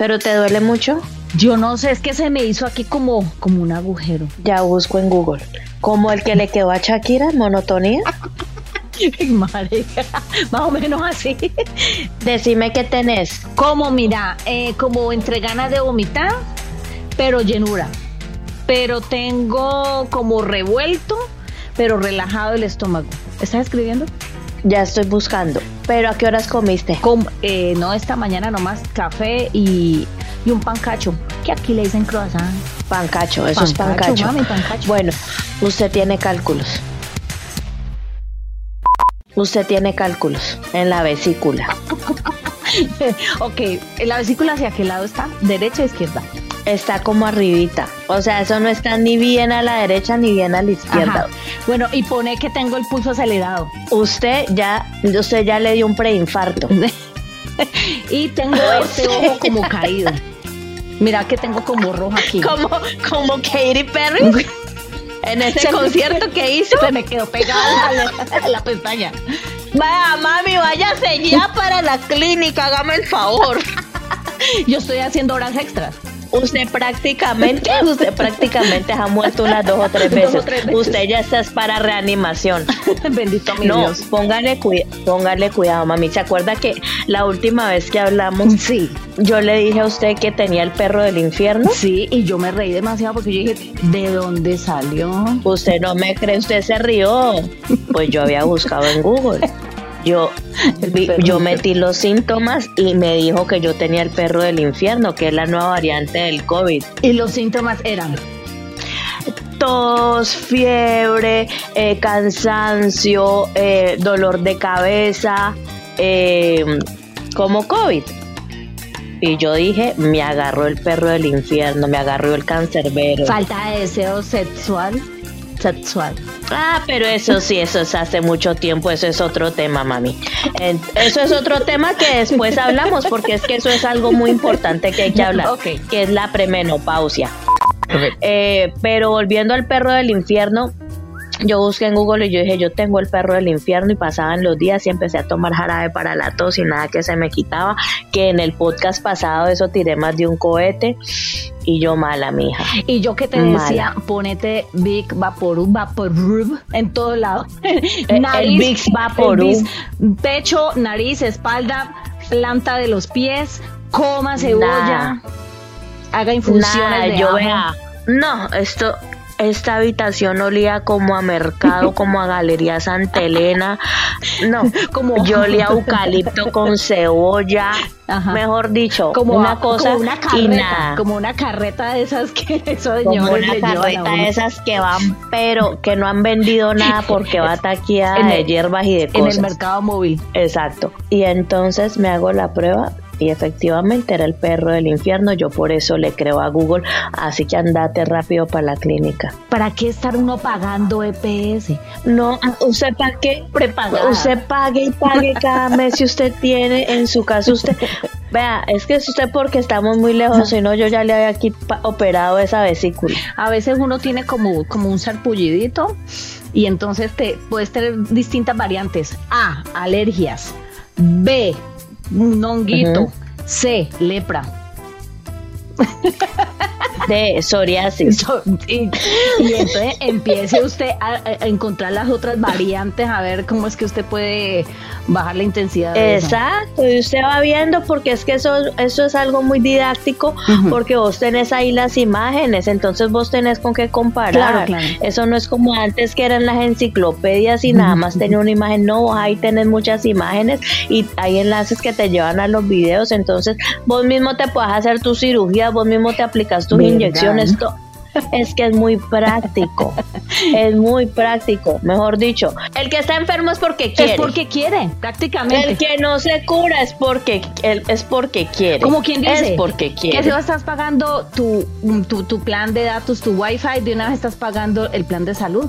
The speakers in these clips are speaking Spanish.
¿Pero te duele mucho? Yo no sé, es que se me hizo aquí como, como un agujero. Ya busco en Google. Como el que le quedó a Shakira, monotonía. Marica, más o menos así. Decime qué tenés. Como, mira, eh, como entre ganas de vomitar, pero llenura. Pero tengo como revuelto, pero relajado el estómago. ¿Estás escribiendo? Ya estoy buscando. ¿Pero a qué horas comiste? Com- eh, no, esta mañana nomás café y, y un pancacho. Que aquí le dicen croissant. Pancacho, eso es Pancacho, pancacho. mami, pancacho. Bueno, usted tiene cálculos. Usted tiene cálculos en la vesícula. ok, ¿la vesícula hacia qué lado está? ¿Derecha o izquierda? Está como arribita. O sea, eso no está ni bien a la derecha ni bien a la izquierda. Ajá. Bueno, y pone que tengo el pulso acelerado. Usted ya, usted ya le dio un preinfarto. y tengo este ojo como caído. Mira que tengo como rojo aquí. Como, como Katy Perry. En ese Se me- concierto que hizo. Se me quedó pegada a la, a la pestaña. Vaya, mami, váyase ya para la clínica, hágame el favor. Yo estoy haciendo horas extras. Usted prácticamente, usted prácticamente ha muerto unas dos o tres o veces. tres veces. Usted ya está es para reanimación. Bendito mi No, Dios. póngale, cuida- póngale cuidado, mami. ¿Se acuerda que la última vez que hablamos, Sí, yo le dije a usted que tenía el perro del infierno? sí, y yo me reí demasiado porque yo dije, ¿de dónde salió? Usted no me cree, usted se rió. Pues yo había buscado en Google. Yo, vi- yo metí los síntomas y me dijo que yo tenía el perro del infierno, que es la nueva variante del COVID. Y los síntomas eran Tos, fiebre, eh, cansancio, eh, dolor de cabeza, eh, como COVID. Y yo dije, me agarró el perro del infierno, me agarró el cancerbero. falta de deseo sexual. Sexual. Ah, pero eso sí, eso es hace mucho tiempo, eso es otro tema, mami. Eso es otro tema que después hablamos, porque es que eso es algo muy importante que hay que hablar, que es la premenopausia. Eh, pero volviendo al perro del infierno, yo busqué en Google y yo dije, yo tengo el perro del infierno y pasaban los días y empecé a tomar jarabe para la tos y nada que se me quitaba, que en el podcast pasado eso tiré más de un cohete y yo mala, mija. Y yo que te Mala. decía, ponete Big Vaporub, Vaporub en todo lado. el Vicks Vaporub. pecho, nariz, espalda, planta de los pies, coma cebolla, haga infusiones de yo ajo. vea. No, esto, esta habitación olía como a mercado, como a Galería Santa Elena. No, Como- yo olía a eucalipto con cebolla. Ajá. Mejor dicho, como una cosa como una y carreta, nada. como una carreta de esas que esos Como señores una carreta de esas que van, pero que no han vendido nada porque va taqueada En de hierbas y de en cosas. el mercado móvil. Exacto. Y entonces me hago la prueba y efectivamente era el perro del infierno. Yo por eso le creo a Google. Así que andate rápido para la clínica. ¿Para qué estar uno pagando EPS? No, ¿usted para qué? Prepagada. Usted pague y pague cada mes si usted tiene en su casa usted. Vea, es que es usted porque estamos muy lejos, si no yo ya le había aquí operado esa vesícula. A veces uno tiene como, como un sarpullidito y entonces te puedes tener distintas variantes. A, alergias. B, un honguito. Ujú. C, lepra. De psoriasis. So- y, y entonces empiece usted a, a encontrar las otras variantes, a ver cómo es que usted puede bajar la intensidad. De eso. Exacto, y usted va viendo porque es que eso, eso es algo muy didáctico porque vos tenés ahí las imágenes, entonces vos tenés con qué comparar. Claro, claro. Eso no es como antes que eran las enciclopedias y nada más tenía una imagen, no, vos ahí tenés muchas imágenes y hay enlaces que te llevan a los videos, entonces vos mismo te puedes hacer tus vos mismo te aplicas tus ¿Verdad? inyecciones, Es que es muy práctico. Es muy práctico. Mejor dicho, el que está enfermo es porque quiere. Es porque quiere, prácticamente. El que no se cura es porque es porque quiere. Como quien dice. Es porque quiere. Que si estás pagando tu, tu, tu plan de datos, tu wifi, de una vez estás pagando el plan de salud.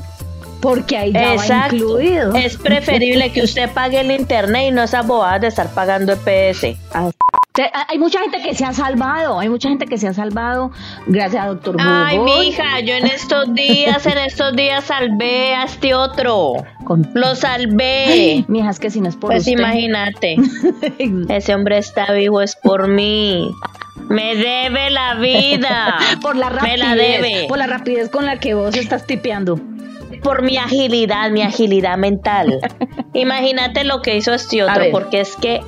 Porque ahí ya va incluido. Es preferible que usted pague el internet y no esa bobada de estar pagando el PS. Hay mucha gente que se ha salvado, hay mucha gente que se ha salvado gracias a doctor Google. Ay, mija, yo en estos días, en estos días salvé a este otro. Lo salvé. mija, es que si no es por Pues imagínate. Ese hombre está vivo, es por mí. Me debe la vida. por la rapidez. Me la debe. Por la rapidez con la que vos estás tipeando por mi agilidad, mi agilidad mental. Imagínate lo que hizo este otro, porque es que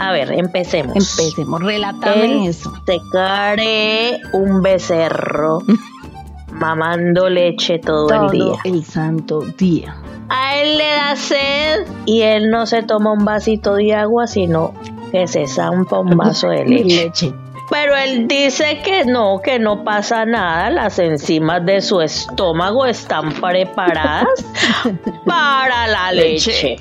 a ver, empecemos. Empecemos, relátame eso. Te care un becerro mamando leche todo, el día. El santo día. A él le da sed y él no se toma un vasito de agua, sino que se zampa un vaso de leche. Pero él dice que no, que no pasa nada, las enzimas de su estómago están preparadas para la leche.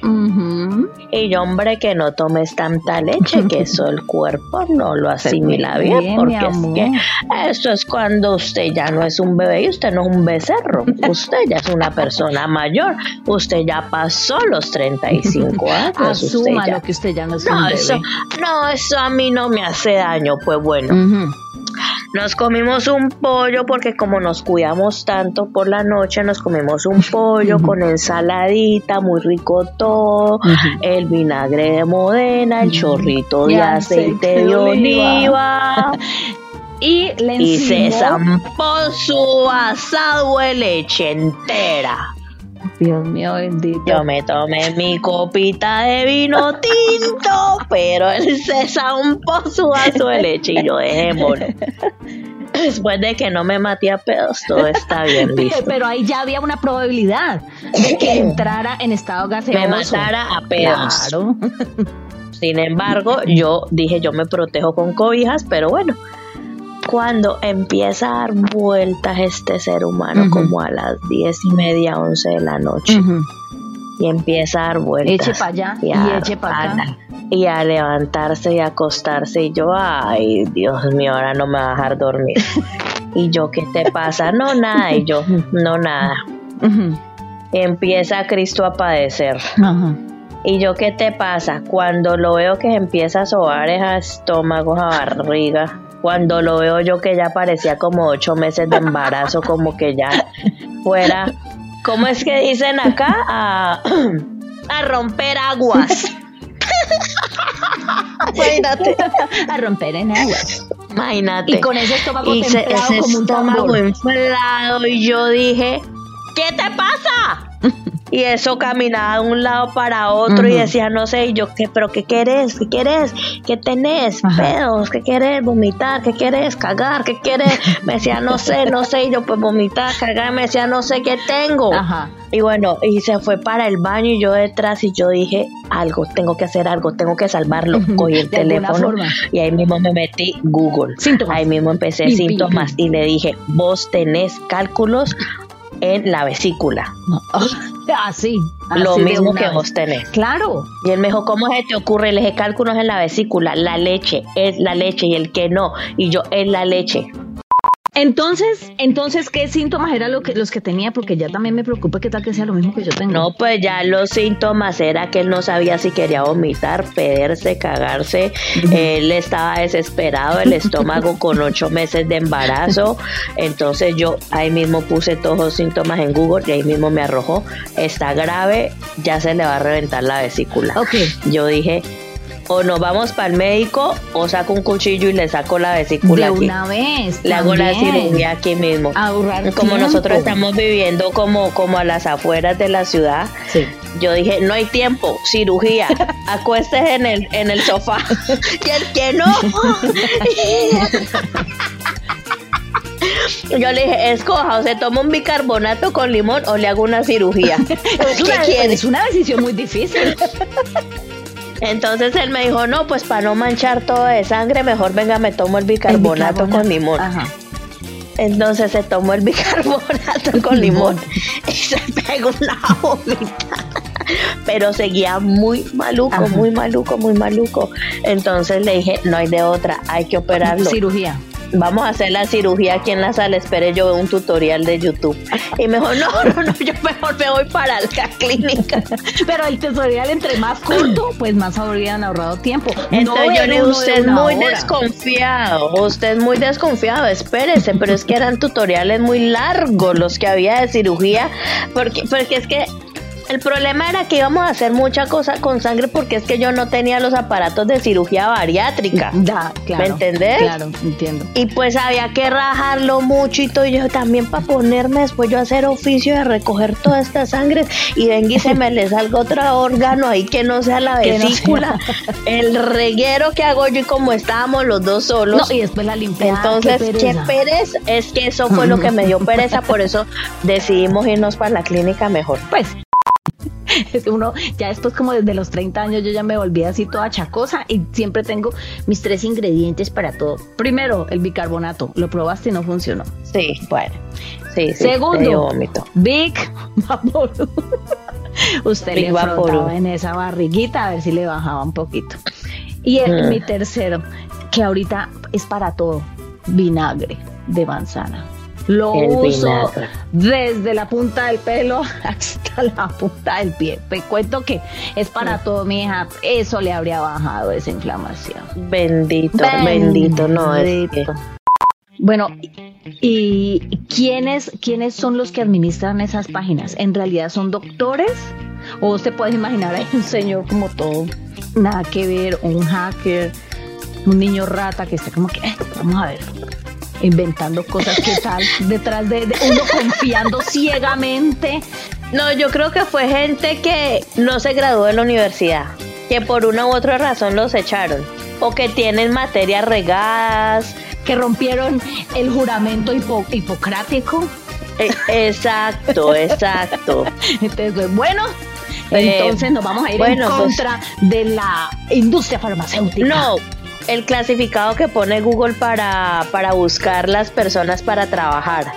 Y yo, hombre, que no tomes tanta leche, que eso el cuerpo no lo asimila bien, porque es que eso es cuando usted ya no es un bebé y usted no es un becerro, usted ya es una persona mayor, usted ya pasó los 35 años. Asuma lo que usted ya no es no, un bebé. Eso, no, eso a mí no me hace daño, pues bueno nos comimos un pollo porque como nos cuidamos tanto por la noche, nos comimos un pollo con ensaladita, muy rico todo, el vinagre de modena, el chorrito de aceite, de oliva. y, le y se zampó su asado de leche entera. Dios mío bendito. Yo me tomé mi copita de vino tinto, pero él se zampó su vaso de leche y yo dejémoslo. Después de que no me maté a pedos, todo está bien listo. Pero ahí ya había una probabilidad de que entrara en estado gaseoso. Me matara a pedos. Claro. Sin embargo, yo dije, yo me protejo con cobijas, pero bueno, cuando empieza a dar vueltas este ser humano como a las diez y media, once de la noche. Y empieza a dar vueltas. Eche para allá y, a, eche para acá. Y a levantarse y acostarse. Y yo, ay, Dios mío, ahora no me va a dejar dormir. y yo, ¿qué te pasa? No, nada. Y yo, no, nada. Empieza Cristo a padecer. Y yo, ¿qué te pasa? Cuando lo veo que empieza a sobar ese estómago, a barriga, cuando lo veo yo que ya parecía como ocho meses de embarazo, como que ya fuera, ¿cómo es que dicen acá? A, a romper aguas. Imagínate. A romper en aguas. Imagínate. Y con ese estómago y se, ese como un estómago inflado y yo dije, ¿qué te pasa? Y eso caminaba de un lado para otro y decía, no sé, y yo, ¿qué, pero qué quieres? ¿Qué quieres? ¿Qué tenés? Pedos, ¿qué quieres? Vomitar, ¿qué quieres? Cagar, ¿qué quieres? Me decía, no sé, no sé, y yo pues vomitar, cagar, me decía, no sé qué tengo. Y bueno, y se fue para el baño y yo detrás y yo dije, algo, tengo que hacer algo, tengo que salvarlo. Cogí el teléfono y ahí mismo me metí Google. Ahí mismo empecé síntomas y le dije, vos tenés cálculos en la vesícula. Así. Lo mismo que vos tenés. Claro. Y él me dijo, ¿cómo se te ocurre? Le dije, cálculos en la vesícula. La leche es la leche y el que no. Y yo, es la leche. Entonces, entonces, ¿qué síntomas eran lo que, los que tenía? Porque ya también me preocupa que tal que sea lo mismo que yo tengo. No, pues ya los síntomas era que él no sabía si quería vomitar, pederse, cagarse. Él estaba desesperado, el estómago con ocho meses de embarazo. Entonces yo ahí mismo puse todos los síntomas en Google y ahí mismo me arrojó, está grave, ya se le va a reventar la vesícula. Ok. Yo dije, o nos vamos para el médico o saco un cuchillo y le saco la vesícula de aquí. una vez le hago la cirugía aquí mismo ahorrar como tiempo. nosotros estamos viviendo como como a las afueras de la ciudad sí. yo dije no hay tiempo cirugía acuestes en el en el sofá y el que no yo le dije, escoja, o se toma un bicarbonato con limón o le hago una cirugía. es, una, es una decisión muy difícil. Entonces él me dijo, no, pues para no manchar todo de sangre, mejor venga, me tomo el bicarbonato, el bicarbonato. con limón. Ajá. Entonces se tomó el bicarbonato con limón y se pegó una vomita. Pero seguía muy maluco, Ajá. muy maluco, muy maluco. Entonces le dije, no hay de otra, hay que operarlo. Cirugía. Vamos a hacer la cirugía aquí en la sala. Espere, yo veo un tutorial de YouTube. Y mejor, no, no, no, yo mejor me voy para la clínica. Pero el tutorial entre más corto, pues más habrían ahorrado tiempo. Entonces No yo usted es muy hora. desconfiado, usted es muy desconfiado, espérese, pero es que eran tutoriales muy largos los que había de cirugía, porque, porque es que el problema era que íbamos a hacer mucha cosa con sangre porque es que yo no tenía los aparatos de cirugía bariátrica. Da, claro. ¿Me entendés? Claro, entiendo. Y pues había que rajarlo mucho y todo. Y yo también para ponerme después yo a hacer oficio de recoger toda esta sangre y venga y se me le salga otro órgano ahí que no sea la no vesícula. El reguero que hago yo y como estábamos los dos solos. No, y después la limpieza. Entonces, qué pereza. Es que eso fue lo que me dio pereza, por eso decidimos irnos para la clínica mejor. Pues es que uno ya después como desde los 30 años yo ya me volví así toda chacosa y siempre tengo mis tres ingredientes para todo. Primero, el bicarbonato. Lo probaste y no funcionó. Sí, bueno. Sí, sí. Segundo. Big Vaporub. Usted Big le frotaba en esa barriguita a ver si le bajaba un poquito. Y el- Mm. mi tercero, que ahorita es para todo, vinagre de manzana. Lo El uso vinagre. desde la punta del pelo hasta la punta del pie. Te cuento que es para todo, mi hija. Eso le habría bajado esa inflamación. Bendito, bendito, no es que-. Bueno, ¿y quiénes, quiénes son los que administran esas páginas? ¿En realidad son doctores? ¿O se puede imaginar ahí un señor como todo, nada que ver, un hacker, un niño rata que está como que, "Eh, vamos a ver, inventando cosas que tal detrás de, de uno confiando ciegamente? No, yo creo que fue gente que no se graduó de la universidad, que por una u otra razón los echaron, o que tienen materias regadas. que rompieron el juramento hipo- hipocrático. Eh, exacto, exacto. Entonces, pues, bueno, Eh, entonces nos vamos a ir bueno, en pues- contra de la industria farmacéutica. No, el clasificado que pone Google para, para buscar las personas para trabajar.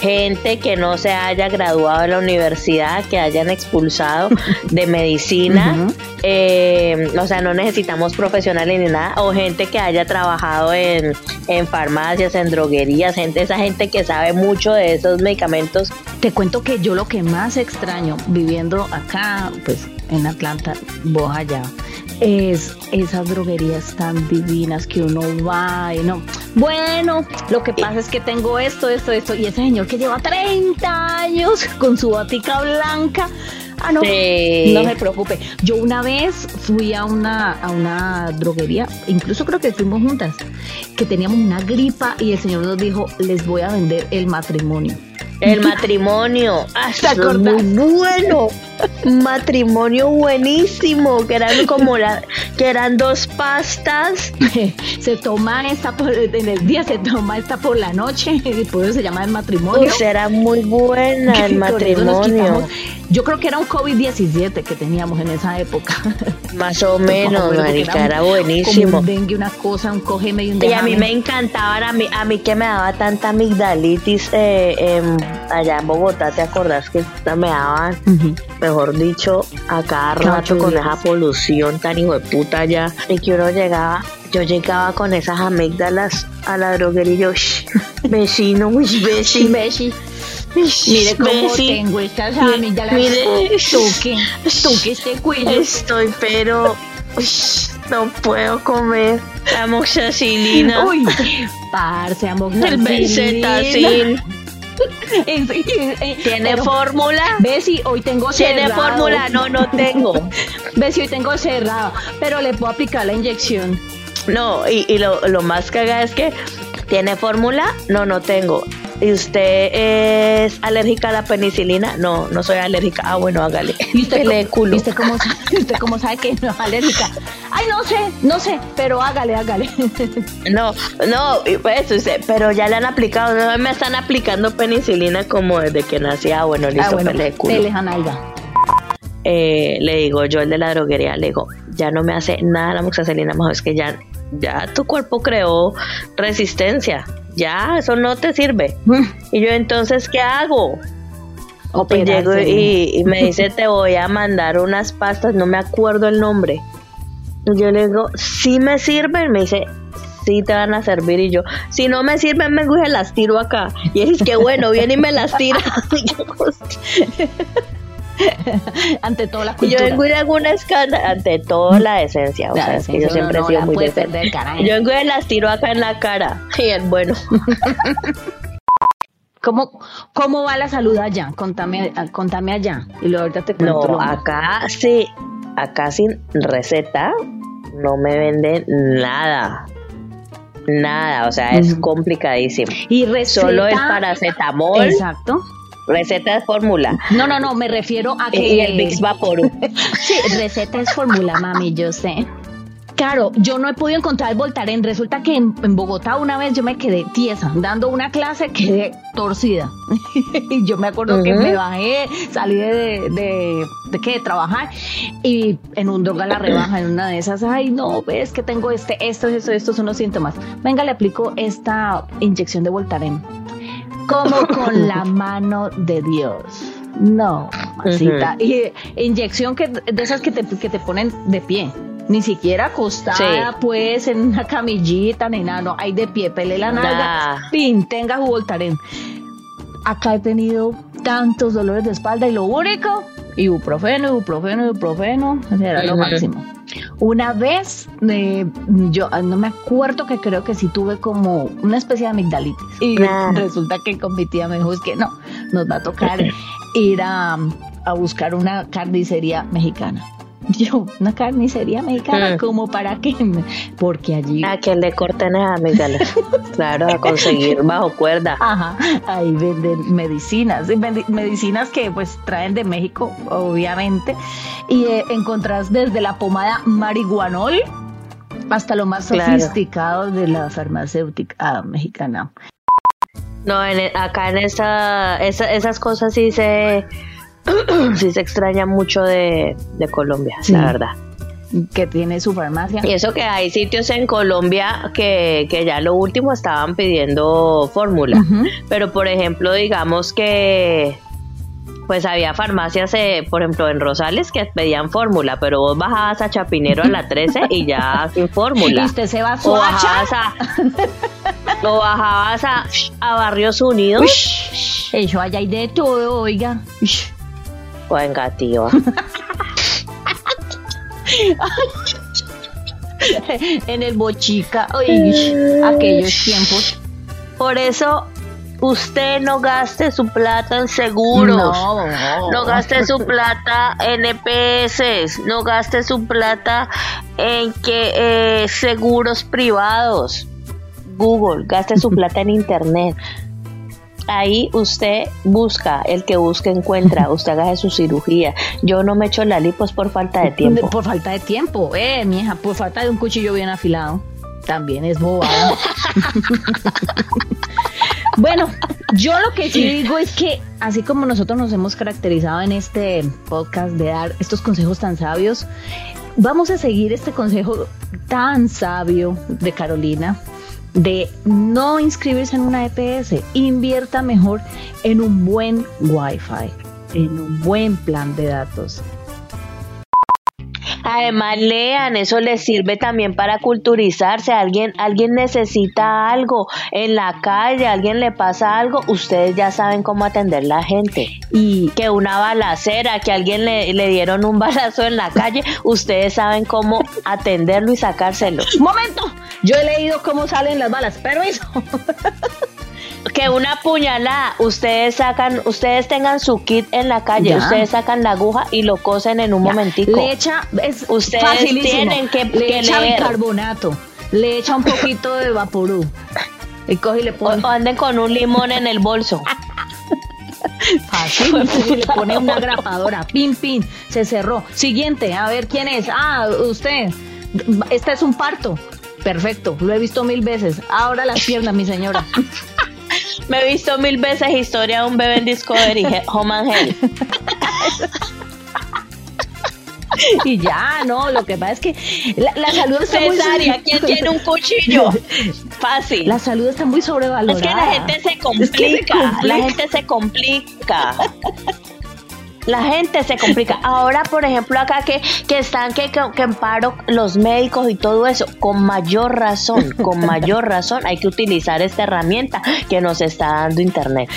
Gente que no se haya graduado de la universidad, que hayan expulsado de medicina. Eh, o sea, no necesitamos profesionales ni nada. O gente que haya trabajado en, en farmacias, en droguerías. Gente, esa gente que sabe mucho de esos medicamentos. Te cuento que yo lo que más extraño viviendo acá, pues en Atlanta, vos allá, es esas droguerías tan divinas que uno va y no. Bueno, lo que pasa es que tengo esto, esto, esto, y ese señor que lleva 30 años con su botica blanca. Ah, no. Sí. No se preocupe. Yo una vez fui a una, a una droguería, incluso creo que fuimos juntas, que teníamos una gripa y el señor nos dijo, les voy a vender el matrimonio. El matrimonio. Ah, ¿Te eso es acordás? muy bueno. Matrimonio buenísimo. Que eran como la, que eran dos pastas. se toma esta por, en el día, se toma esta por la noche, y por eso se llama el matrimonio. Uy, era muy buena el matrimonio. Yo creo que era un COVID-17 que teníamos en esa época. Más o menos, marica, era Como buenísimo. un dengue, una cosa, un cógeme y un Y a mí me encantaba, a mí, a mí que me daba tanta amigdalitis eh, em, allá en Bogotá, ¿te acordás que me daban. Mejor dicho, a cada rato con esa polución tan hijo de puta allá? Y que uno llegaba, yo llegaba con esas amígdalas a la droguería y yo, "Shh, vecino, vecino. Beshi, Mire cómo tengo estas amígdalas. mire. Tú que, tú que este. Estoy, pero no puedo comer amoxicilina. Uy, parce, el benzetacil. Tiene ¿Tiene fórmula? Ve si hoy tengo ¿Tiene cerrado. fórmula? No, no tengo. Ve si hoy tengo cerrado, pero le puedo aplicar la inyección. No, y, y lo, lo más caga es que ¿tiene fórmula? No, no tengo. ¿Y usted es alérgica a la penicilina? No, no soy alérgica. Ah, bueno, hágale. ¿Y usted, Pele cómo- culo. ¿y usted cómo, sabe, usted cómo sabe que no es alérgica? Ay, no sé, no sé, pero hágale, hágale. No, no, pues, usted- pero ya le han aplicado, no me están aplicando penicilina como desde que nací. Ah, bueno, listo, ah, bueno, pele de culo. Janalga. eh, le digo yo el de la droguería, le digo, ya no me hace nada la moxicilina, mejor es que ya, ya tu cuerpo creó resistencia. Ya, eso no te sirve. Mm. Y yo, entonces, ¿qué hago? Y Operarse. llego y, y me dice, te voy a mandar unas pastas, no me acuerdo el nombre. Y yo le digo, sí me sirven. Me dice, sí te van a servir. Y yo, si no me sirven, me las tiro acá. Y él es que bueno, viene y me las tira. Ante todo la y yo cultura. vengo y le hago una escala ante todo la decencia. O La sea, es que yo siempre uno he sido no muy decente. Yo vengo y las tiro acá en la cara. Y él, bueno. ¿Cómo, ¿Cómo va la salud allá? Contame, contame allá. Y luego ahorita te cuento. No, acá sí, acá sin receta no me venden nada. Nada, o sea, es complicadísimo. Y receta. Solo el paracetamol, Exacto. Receta de fórmula No, no, no, me refiero a que. y el Vicks Vaporub. Sí, receta es fórmula, mami, yo sé. Claro, yo no he podido encontrar el Voltaren. Resulta que en, en Bogotá una vez yo me quedé tiesa, dando una clase, quedé torcida. y yo me acuerdo que me bajé, salí de, de, de, qué, de trabajar y en un droga la rebaja, en una de esas, ay, no, ves que tengo este, esto, esto, estos son los síntomas. Venga, le aplico esta inyección de Voltaren. Como con la mano de Dios. No, mamacita. Y inyección que, de esas que te, que te ponen de pie. Ni siquiera acostada, Sí. pues, en una camillita, ni nada. No, hay de pie, pele la nalga. Nah. Pin, tenga Voltaren. Acá he tenido tantos dolores de espalda y lo único, ibuprofeno, ibuprofeno, ibuprofeno, era lo máximo. Una vez, eh, yo ah, no me acuerdo que creo que sí tuve como una especie de amigdalitis. Y Ah. resulta que con mi tía me dijo, es que no, nos va a tocar ir a, a buscar una carnicería mexicana. Yo, una carnicería mexicana, Mm. ¿como para qué? Porque allí A que le corten esas amígdalas. Claro, a conseguir bajo cuerda. Ajá, ahí venden medicinas, medicinas que pues traen de México, obviamente, y eh, encontrás desde la pomada marihuanol hasta lo más Claro. sofisticado de la farmacéutica ah, mexicana. No, en, e- acá en esa, esa- esas cosas sí se, sí se extraña mucho de, de Colombia, Sí. la verdad. que tiene su farmacia. Y eso que hay sitios en Colombia que, que ya lo último estaban pidiendo fórmula. Pero por ejemplo, digamos que pues había farmacias, eh, por ejemplo, en Rosales que pedían fórmula, pero vos bajabas a Chapinero a la 13 y ya sin Y fórmula. usted se va a O bajabas a, o bajabas a, a Barrios Unidos. Eso allá hay de todo, oiga. Venga, tío. en el bochica, uy, aquellos tiempos. Por eso, usted no gaste su plata en seguros. No, No gaste su plata en EPS, no gaste su plata en que eh, seguros privados. Google, gaste su plata en internet. Ahí usted busca, el que busca encuentra, usted haga su cirugía. Yo no me echo la lipos por falta de tiempo. Por falta de tiempo, eh, mija, por falta de un cuchillo bien afilado. También es bobada. bueno, yo lo que sí digo es que así como nosotros nos hemos caracterizado en este podcast de dar estos consejos tan sabios, vamos a seguir este consejo tan sabio de Carolina de no inscribirse en una EPS, invierta mejor en un buen Wi-Fi, en un buen plan de datos. Además, lean, eso les sirve también para culturizarse. Alguien, alguien necesita algo en la calle, alguien le pasa algo, ustedes ya saben cómo atender la gente. Y Que una balacera, que alguien le, le dieron un balazo en la calle, ustedes saben cómo atenderlo y sacárselo. momento, yo he leído cómo salen las balas. Permiso. Que una puñalada, ustedes sacan, ustedes tengan su kit en la calle, Ya. ustedes sacan la aguja y lo cosen en un momentico. Le echa, es Ustedes facilísimo. tienen que- le que echa leer. bicarbonato, le echa un poquito de vaporú y coge y le O, pone o anden con un limón en el bolso. fácil y le pone una grapadora, pin pin, se cerró. Siguiente, a ver quién es. Ah, usted. Este es un parto. Perfecto, lo he visto mil veces. Ahora las piernas, mi señora. Me he visto mil veces historia de un bebé en Discovery, Home and Health. Y ya, no, lo que pasa es que la, la salud está muy Cesárea, ¿quién tiene un cuchillo? fácil. La salud está muy sobrevalorada. Es que la gente se complica, la gente se complica. La gente se complica. Ahora, por ejemplo, acá que, que están que, que, en paro los médicos y todo eso, con mayor razón, con mayor razón hay que utilizar esta herramienta que nos está dando Internet.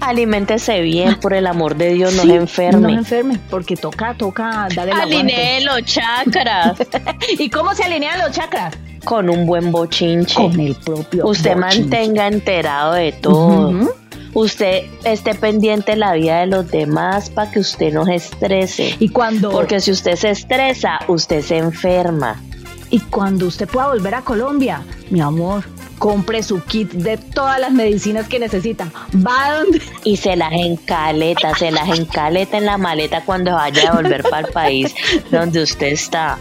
Aliméntese bien, por el amor de Dios, no se enferme. No se enferme, porque toca, toca darle la Alinee los chakras. ¿Y cómo se alinean los chakras? Con un buen bochinche. Con el propio Usted mantenga enterado de todo. Usted esté pendiente de la vida de los demás para que usted no se estrese. Y cuando... Porque si usted se estresa, usted se enferma. Y cuando usted pueda volver a Colombia, mi amor, compre su kit de todas las medicinas que necesita. Va donde. Y se las encaleta, se las encaleta en la maleta cuando vaya a volver para el país donde usted está.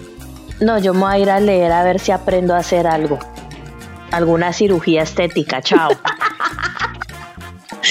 No, yo me voy a ir a leer a ver si aprendo a hacer algo. Alguna cirugía estética, chao.